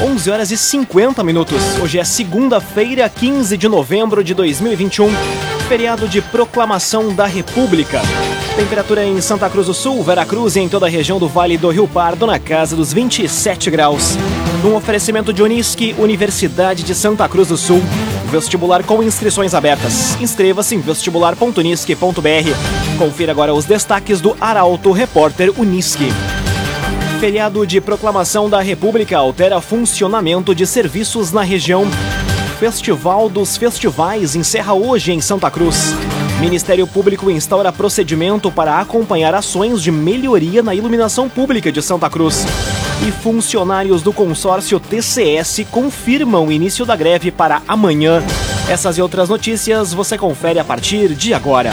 11 horas e 50 minutos. Hoje é segunda-feira, 15 de novembro de 2021, feriado de proclamação da República. Temperatura em Santa Cruz do Sul, Veracruz e em toda a região do Vale do Rio Pardo na casa dos 27 graus. Num oferecimento de Unisque, Universidade de Santa Cruz do Sul. Vestibular com inscrições abertas. Inscreva-se em vestibular.unisque.br. Confira agora os destaques do Arauto Repórter Unisque. Feriado de proclamação da República altera funcionamento de serviços na região. Festival dos Festivais encerra hoje em Santa Cruz. Ministério Público instaura procedimento para acompanhar ações de melhoria na iluminação pública de Santa Cruz. E funcionários do consórcio TCS confirmam o início da greve para amanhã. Essas e outras notícias você confere a partir de agora.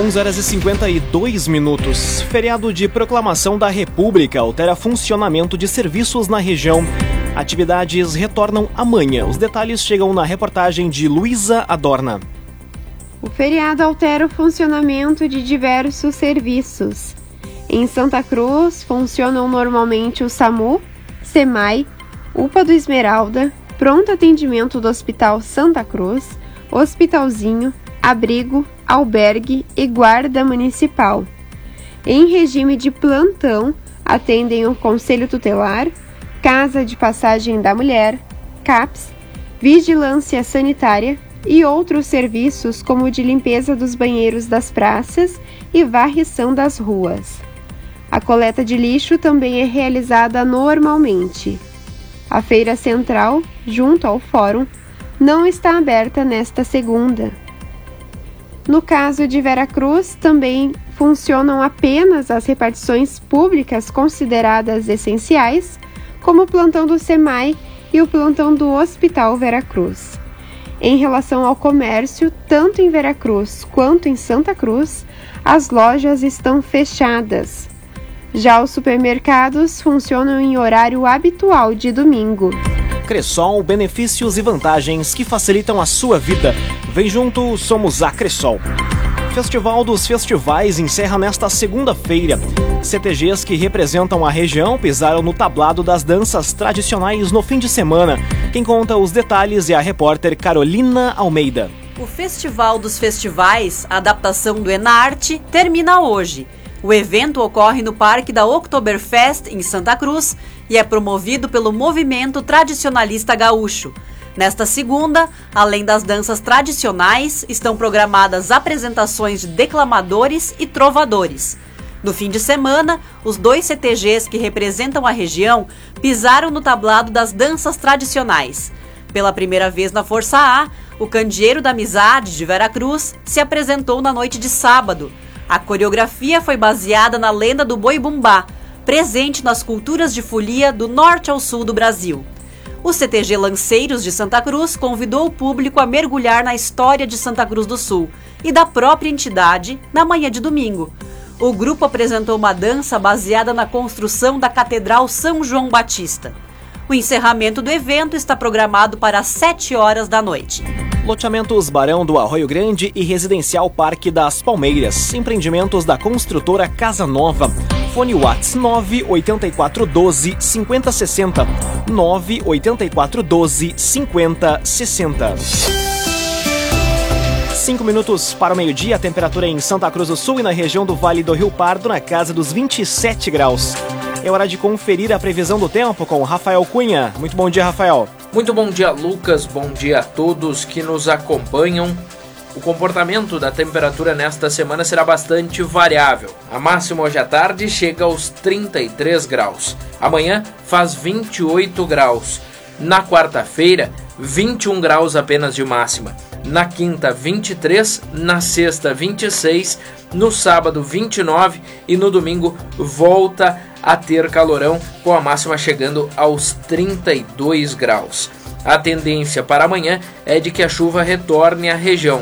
11 horas e 52 minutos. Feriado de proclamação da República altera funcionamento de serviços na região. Atividades retornam amanhã. Os detalhes chegam na reportagem de Luísa Adorna. O feriado altera o funcionamento de diversos serviços. Em Santa Cruz funcionam normalmente o SAMU, SEMAI, UPA do Esmeralda, Pronto Atendimento do Hospital Santa Cruz, Hospitalzinho, Abrigo, albergue e guarda municipal. Em regime de plantão, atendem o Conselho Tutelar, Casa de Passagem da Mulher, CAPS, Vigilância Sanitária e outros serviços como de limpeza dos banheiros das praças e varrição das ruas. A coleta de lixo também é realizada normalmente. A feira central, junto ao fórum, não está aberta nesta segunda. No caso de Veracruz, também funcionam apenas as repartições públicas consideradas essenciais, como o plantão do SEMAI e o plantão do Hospital Veracruz. Em relação ao comércio, tanto em Veracruz quanto em Santa Cruz, as lojas estão fechadas. Já os supermercados funcionam em horário habitual de domingo. Cressol, benefícios e vantagens que facilitam a sua vida. Vem junto, somos a Cressol. Festival dos Festivais encerra nesta segunda-feira. CTGs que representam a região pisaram no tablado das danças tradicionais no fim de semana. Quem conta os detalhes é a repórter Carolina Almeida. O Festival dos Festivais, adaptação do Enarte, termina hoje. O evento ocorre no Parque da Oktoberfest, em Santa Cruz, e é promovido pelo Movimento Tradicionalista Gaúcho. Nesta segunda, além das danças tradicionais, estão programadas apresentações de declamadores e trovadores. No fim de semana, os dois CTGs que representam a região pisaram no tablado das danças tradicionais. Pela primeira vez na Força A, o Candeeiro da Amizade de Veracruz se apresentou na noite de sábado. A coreografia foi baseada na lenda do boi bumbá, presente nas culturas de folia do norte ao sul do Brasil. O CTG Lanceiros de Santa Cruz convidou o público a mergulhar na história de Santa Cruz do Sul e da própria entidade na manhã de domingo. O grupo apresentou uma dança baseada na construção da Catedral São João Batista. O encerramento do evento está programado para as 7 horas da noite. Loteamentos Barão do Arroio Grande e Residencial Parque das Palmeiras. Empreendimentos da construtora Casa Nova. Fone Whats 98412 5060. 98412 5060. Cinco minutos para o meio-dia, a temperatura em Santa Cruz do Sul e na região do Vale do Rio Pardo na casa dos 27 graus. É hora de conferir a previsão do tempo com Rafael Cunha. Muito bom dia, Rafael. Muito bom dia, Lucas. Bom dia a todos que nos acompanham. O comportamento da temperatura nesta semana será bastante variável. A máxima hoje à tarde chega aos 33 graus. Amanhã faz 28 graus. Na quarta-feira, 21 graus apenas de máxima. Na quinta, 23, na sexta, 26, no sábado, 29 e no domingo volta a ter calorão, com a máxima chegando aos 32 graus. A tendência para amanhã é de que a chuva retorne à região.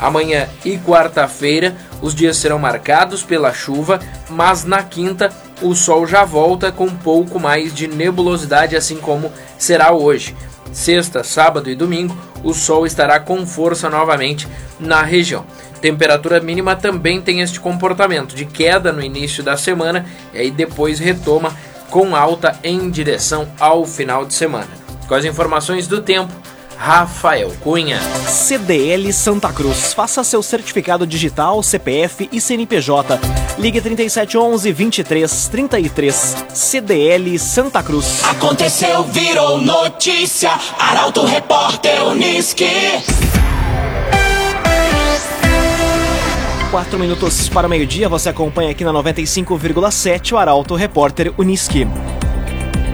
Amanhã e quarta-feira os dias serão marcados pela chuva, mas na quinta o sol já volta com um pouco mais de nebulosidade, assim como será hoje. Sexta, sábado e domingo, o sol estará com força novamente na região. Temperatura mínima também tem este comportamento de queda no início da semana e aí depois retoma com alta em direção ao final de semana. Com as informações do tempo, Rafael Cunha. CDL Santa Cruz. Faça seu certificado digital, CPF e CNPJ. Ligue 3711 2333. CDL Santa Cruz. Aconteceu, virou notícia. Arauto Repórter Uniski. Quatro minutos para o meio-dia, você acompanha aqui na 95,7 o Arauto Repórter Uniski.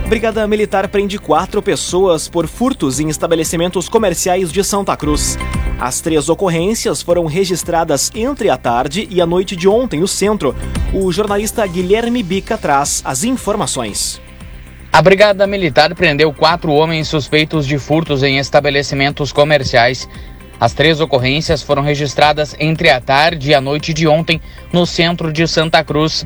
Brigada Militar prende quatro pessoas por furtos em estabelecimentos comerciais de Santa Cruz. As três ocorrências foram registradas entre a tarde e a noite de ontem no centro. O jornalista Guilherme Bica traz as informações. A Brigada Militar prendeu quatro homens suspeitos de furtos em estabelecimentos comerciais. As três ocorrências foram registradas entre a tarde e a noite de ontem no centro de Santa Cruz.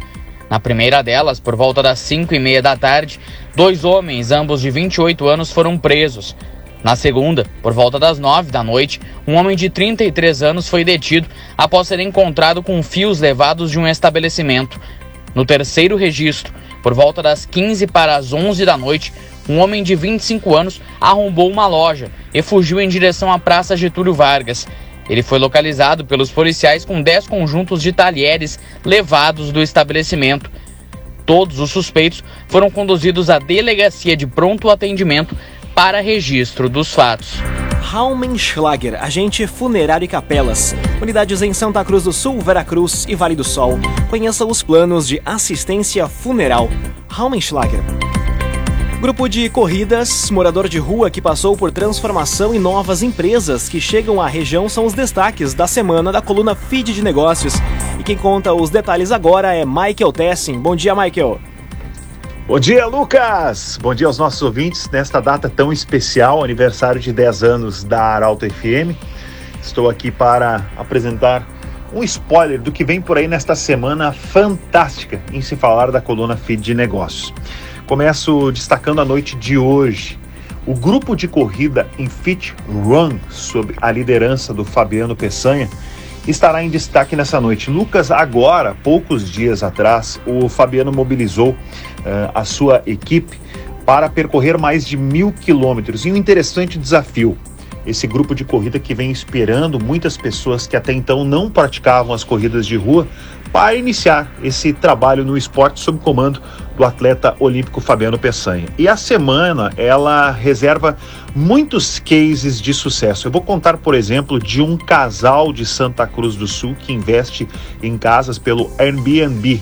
Na primeira delas, por volta das 5 e meia da tarde, dois homens, ambos de 28 anos, foram presos. Na segunda, por volta das 9 da noite, um homem de 33 anos foi detido após ser encontrado com fios levados de um estabelecimento. No terceiro registro, por volta das 15 para as 11 da noite, um homem de 25 anos arrombou uma loja e fugiu em direção à Praça Getúlio Vargas. Ele foi localizado pelos policiais com 10 conjuntos de talheres levados do estabelecimento. Todos os suspeitos foram conduzidos à delegacia de pronto atendimento para registro dos fatos. Raumenschlager, agente funerário e capelas. Unidades em Santa Cruz do Sul, Veracruz e Vale do Sol. Conheça os planos de assistência funeral. Raumenschlager. Grupo de corridas, morador de rua que passou por transformação e novas empresas que chegam à região são os destaques da semana da coluna Feed de Negócios. E quem conta os detalhes agora é Michael Tessin. Bom dia, Michael. Bom dia, Lucas! Bom dia aos nossos ouvintes nesta data tão especial, aniversário de 10 anos da Arauto FM. Estou aqui para apresentar um spoiler do que vem por aí nesta semana fantástica em se falar da coluna Feed de Negócios. Começo destacando a noite de hoje. O grupo de corrida Infit Run, sob a liderança do Fabiano Peçanha, estará em destaque nessa noite. Lucas, agora, poucos dias atrás, o Fabiano mobilizou uh, a sua equipe para percorrer mais de mil quilômetros. E um interessante desafio. Esse grupo de corrida que vem esperando muitas pessoas que até então não praticavam as corridas de rua para iniciar esse trabalho no esporte sob comando do atleta olímpico Fabiano Peçanha. E a semana ela reserva muitos cases de sucesso. Eu vou contar, por exemplo, de um casal de Santa Cruz do Sul que investe em casas pelo Airbnb.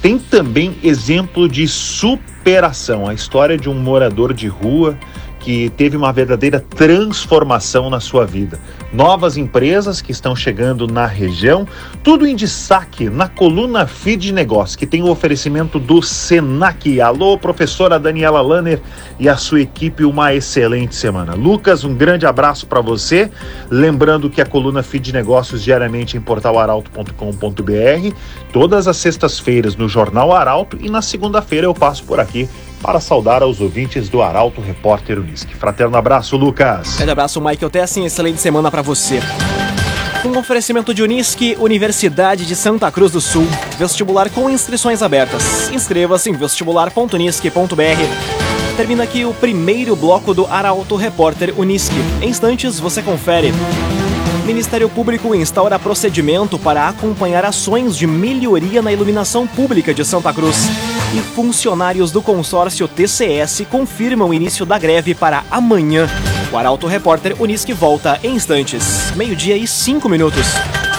Tem também exemplo de superação, a história de um morador de rua que teve uma verdadeira transformação na sua vida. Novas empresas que estão chegando na região, tudo em destaque na coluna Feed Negócio, que tem o oferecimento do Senac. Alô, professora Daniela Lanner e a sua equipe, uma excelente semana. Lucas, um grande abraço para você. Lembrando que a coluna Feed Negócios diariamente em portalaralto.com.br, todas as sextas-feiras no Jornal Arauto e na segunda-feira eu passo por aqui para saudar aos ouvintes do Arauto Repórter Unisque. Fraterno abraço, Lucas. Grande abraço, Michael Tessin. Excelente semana para você. Um oferecimento de Unisque, Universidade de Santa Cruz do Sul. Vestibular com inscrições abertas. Inscreva-se em vestibular.unisque.br. Termina aqui o primeiro bloco do Arauto Repórter Unisque. Em instantes você confere. Ministério Público instaura procedimento para acompanhar ações de melhoria na iluminação pública de Santa Cruz. E funcionários do consórcio TCS confirmam o início da greve para amanhã. O Arauto Repórter Unisque volta em instantes. Meio-dia e cinco minutos.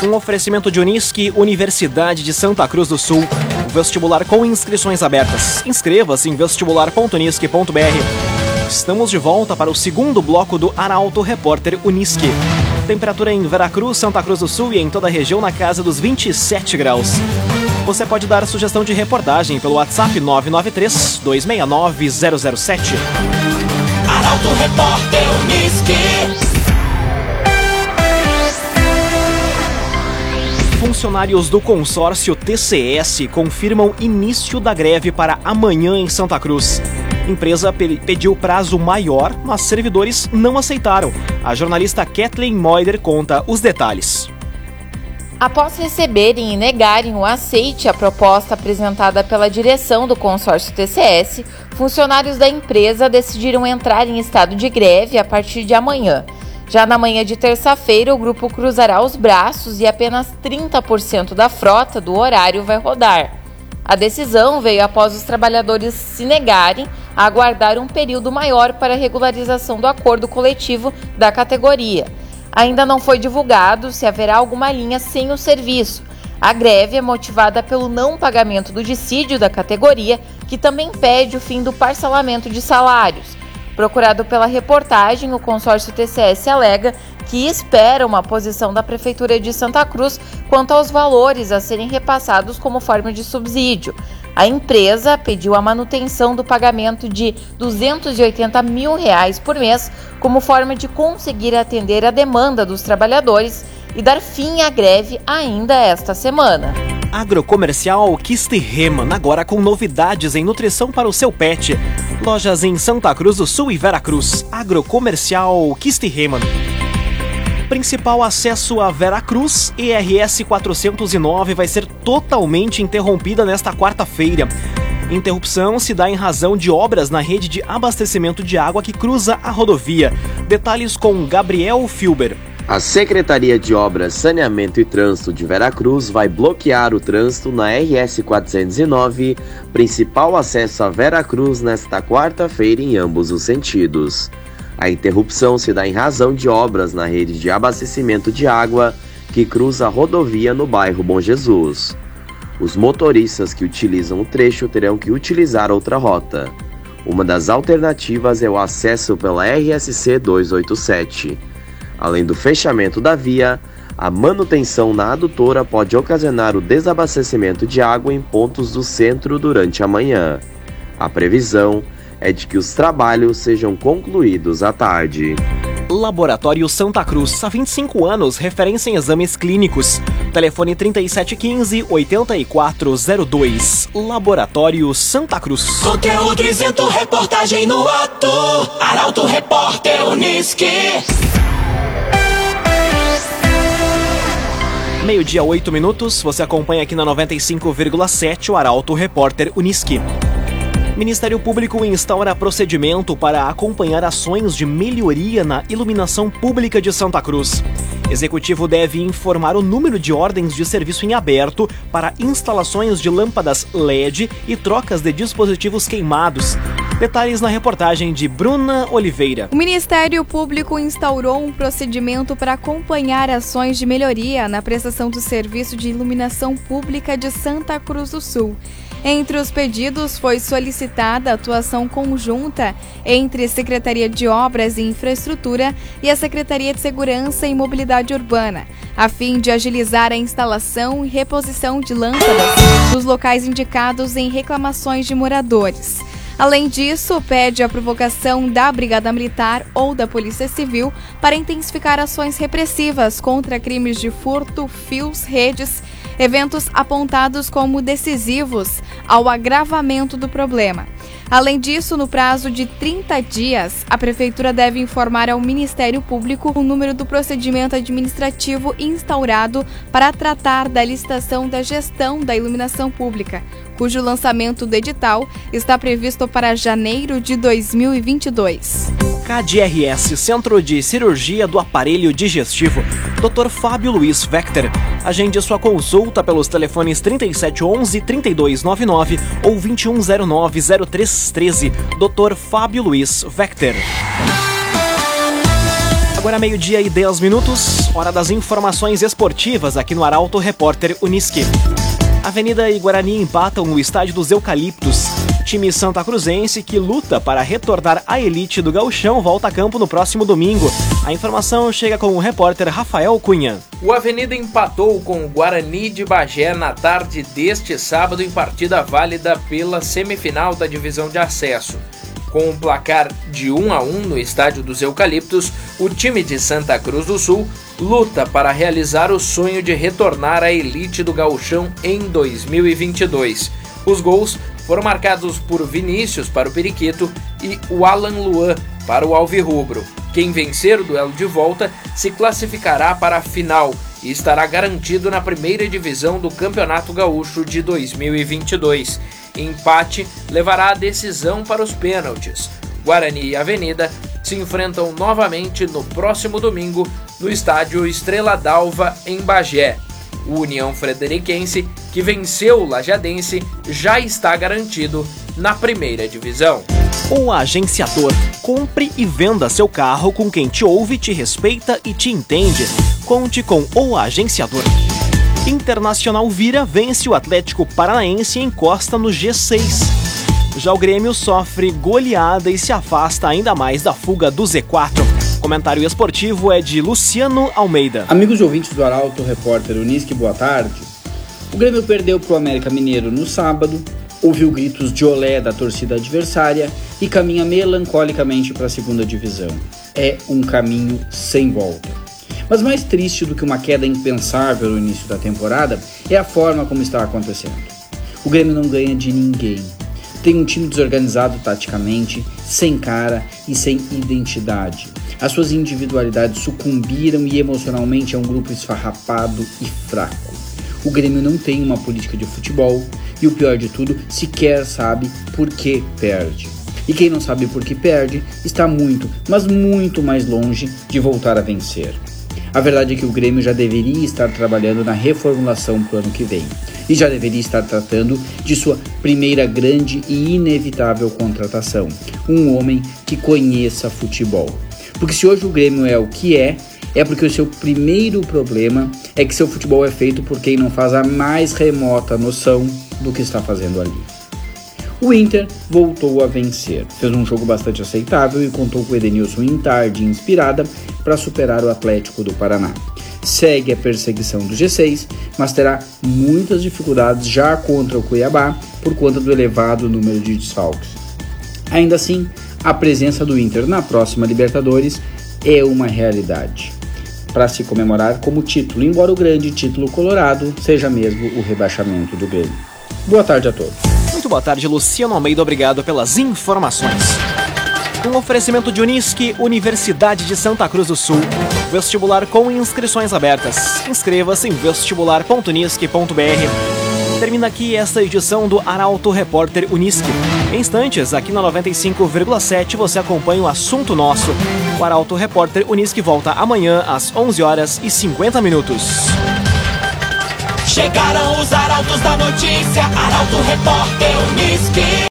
Um oferecimento de Unisque, Universidade de Santa Cruz do Sul. Vestibular com inscrições abertas. Inscreva-se em vestibular.unisque.br. Estamos de volta para o segundo bloco do Arauto Repórter Uniski. Temperatura em Veracruz, Santa Cruz do Sul e em toda a região na casa dos 27 graus. Você pode dar sugestão de reportagem pelo WhatsApp 993 269 007. Arauto Repórter Uniski. Funcionários do consórcio TCS confirmam início da greve para amanhã em Santa Cruz. Empresa pediu prazo maior, mas servidores não aceitaram. A jornalista Kathleen Moider conta os detalhes. Após receberem e negarem o aceite à proposta apresentada pela direção do consórcio TCS, funcionários da empresa decidiram entrar em estado de greve a partir de amanhã. Já na manhã de terça-feira, o grupo cruzará os braços e apenas 30% da frota do horário vai rodar. A decisão veio após os trabalhadores se negarem a aguardar um período maior para regularização do acordo coletivo da categoria. Ainda não foi divulgado se haverá alguma linha sem o serviço. A greve é motivada pelo não pagamento do dissídio da categoria, que também pede o fim do parcelamento de salários. Procurado pela reportagem, o consórcio TCS alega que espera uma posição da Prefeitura de Santa Cruz quanto aos valores a serem repassados como forma de subsídio. A empresa pediu a manutenção do pagamento de 280 mil reais por mês como forma de conseguir atender a demanda dos trabalhadores e dar fim à greve ainda esta semana. Agrocomercial Kistiheman, agora com novidades em nutrição para o seu pet. Lojas em Santa Cruz do Sul e Veracruz. Agrocomercial Kistiheman. Principal acesso a Veracruz, ERS 409, vai ser totalmente interrompida nesta quarta-feira. Interrupção se dá em razão de obras na rede de abastecimento de água que cruza a rodovia. Detalhes com Gabriel Filber. A Secretaria de Obras, Saneamento e Trânsito de Veracruz vai bloquear o trânsito na RS 409, principal acesso a Veracruz, nesta quarta-feira em ambos os sentidos. A interrupção se dá em razão de obras na rede de abastecimento de água que cruza a rodovia no bairro Bom Jesus. Os motoristas que utilizam o trecho terão que utilizar outra rota. Uma das alternativas é o acesso pela RSC 287. Além do fechamento da via, a manutenção na adutora pode ocasionar o desabastecimento de água em pontos do centro durante a manhã. A previsão é de que os trabalhos sejam concluídos à tarde. Laboratório Santa Cruz, há 25 anos, referência em exames clínicos. Telefone 3715-8402. Laboratório Santa Cruz. Conteúdo isento, reportagem no ato. Arauto Repórter Uniski. Meio-dia, 8 minutos. Você acompanha aqui na 95,7 o Arauto Repórter Uniski. Ministério Público instaura procedimento para acompanhar ações de melhoria na iluminação pública de Santa Cruz. Executivo deve informar o número de ordens de serviço em aberto para instalações de lâmpadas LED e trocas de dispositivos queimados. Detalhes na reportagem de Bruna Oliveira. O Ministério Público instaurou um procedimento para acompanhar ações de melhoria na prestação do serviço de iluminação pública de Santa Cruz do Sul. Entre os pedidos foi solicitada atuação conjunta entre Secretaria de Obras e Infraestrutura e a Secretaria de Segurança e Mobilidade Urbana, a fim de agilizar a instalação e reposição de lâmpadas nos locais indicados em reclamações de moradores. Além disso, pede a provocação da Brigada Militar ou da Polícia Civil para intensificar ações repressivas contra crimes de furto, fios, redes, eventos apontados como decisivos ao agravamento do problema. Além disso, no prazo de 30 dias, a Prefeitura deve informar ao Ministério Público o número do procedimento administrativo instaurado para tratar da licitação da gestão da iluminação pública, cujo lançamento do edital está previsto para janeiro de 2022. KDRS, Centro de Cirurgia do Aparelho Digestivo, Dr. Fábio Luiz Vector. Agende sua consulta pelos telefones 3711-3299 ou 2109-0313. Dr. Fábio Luiz Vector. Agora meio-dia e 10 minutos, hora das informações esportivas aqui no Arauto Repórter Uniski. Avenida e Guarani empatam o estádio dos Eucaliptos. Time santa cruzense que luta para retornar à elite do gauchão volta a campo no próximo domingo. A informação chega com o repórter Rafael Cunha. O Avenida empatou com o Guarani de Bagé na tarde deste sábado em partida válida pela semifinal da divisão de acesso. Com um placar de 1 a 1 no estádio dos Eucaliptos, o time de Santa Cruz do Sul luta para realizar o sonho de retornar à elite do gauchão em 2022. Os gols foram marcados por Vinícius para o Periquito e o Alan Luan para o Alvirrubro. Quem vencer o duelo de volta se classificará para a final e estará garantido na primeira divisão do Campeonato Gaúcho de 2022. Empate levará a decisão para os pênaltis. Guarani e Avenida se enfrentam novamente no próximo domingo no estádio Estrela d'Alva, em Bagé. O União Frederiquense, que venceu o Lajadense, já está garantido na primeira divisão. O agenciador. Compre e venda seu carro com quem te ouve, te respeita e te entende. Conte com o agenciador. Internacional Vira vence o Atlético Paranaense e encosta no G6. Já o Grêmio sofre goleada e se afasta ainda mais da fuga do Z4. Comentário esportivo é de Luciano Almeida. Amigos e ouvintes do Arauto, repórter Unisque, boa tarde. O Grêmio perdeu para o América Mineiro no sábado, ouviu gritos de olé da torcida adversária e caminha melancolicamente para a segunda divisão. É um caminho sem volta. Mas mais triste do que uma queda impensável no início da temporada é a forma como está acontecendo. O Grêmio não ganha de ninguém. Tem um time desorganizado taticamente, sem cara e sem identidade. As suas individualidades sucumbiram e emocionalmente é um grupo esfarrapado e fraco. O Grêmio não tem uma política de futebol e o pior de tudo, sequer sabe por que perde. E quem não sabe por que perde está muito, mas muito mais longe de voltar a vencer. A verdade é que o Grêmio já deveria estar trabalhando na reformulação para o ano que vem e já deveria estar tratando de sua primeira grande e inevitável contratação: um homem que conheça futebol. Porque se hoje o Grêmio é o que é, é porque o seu primeiro problema é que seu futebol é feito por quem não faz a mais remota noção do que está fazendo ali. O Inter voltou a vencer, fez um jogo bastante aceitável e contou com o Edenilson em tarde inspirada para superar o Atlético do Paraná. Segue a perseguição do G6, mas terá muitas dificuldades já contra o Cuiabá por conta do elevado número de desfalques. Ainda assim, a presença do Inter na próxima Libertadores é uma realidade. Para se comemorar como título, embora o grande título colorado seja mesmo o rebaixamento do Grêmio. Boa tarde a todos. Muito boa tarde, Luciano Almeida. Obrigado pelas informações. Um oferecimento de Unisque, Universidade de Santa Cruz do Sul. Vestibular com inscrições abertas. Inscreva-se em vestibular.unisque.br. Termina aqui esta edição do Arauto Repórter Unisque. Em instantes, aqui na 95,7 você acompanha o assunto nosso. O Arauto Repórter Unisque volta amanhã às 11 horas e 50 minutos. Chegaram os arautos da notícia, Arauto Repórter Unisque.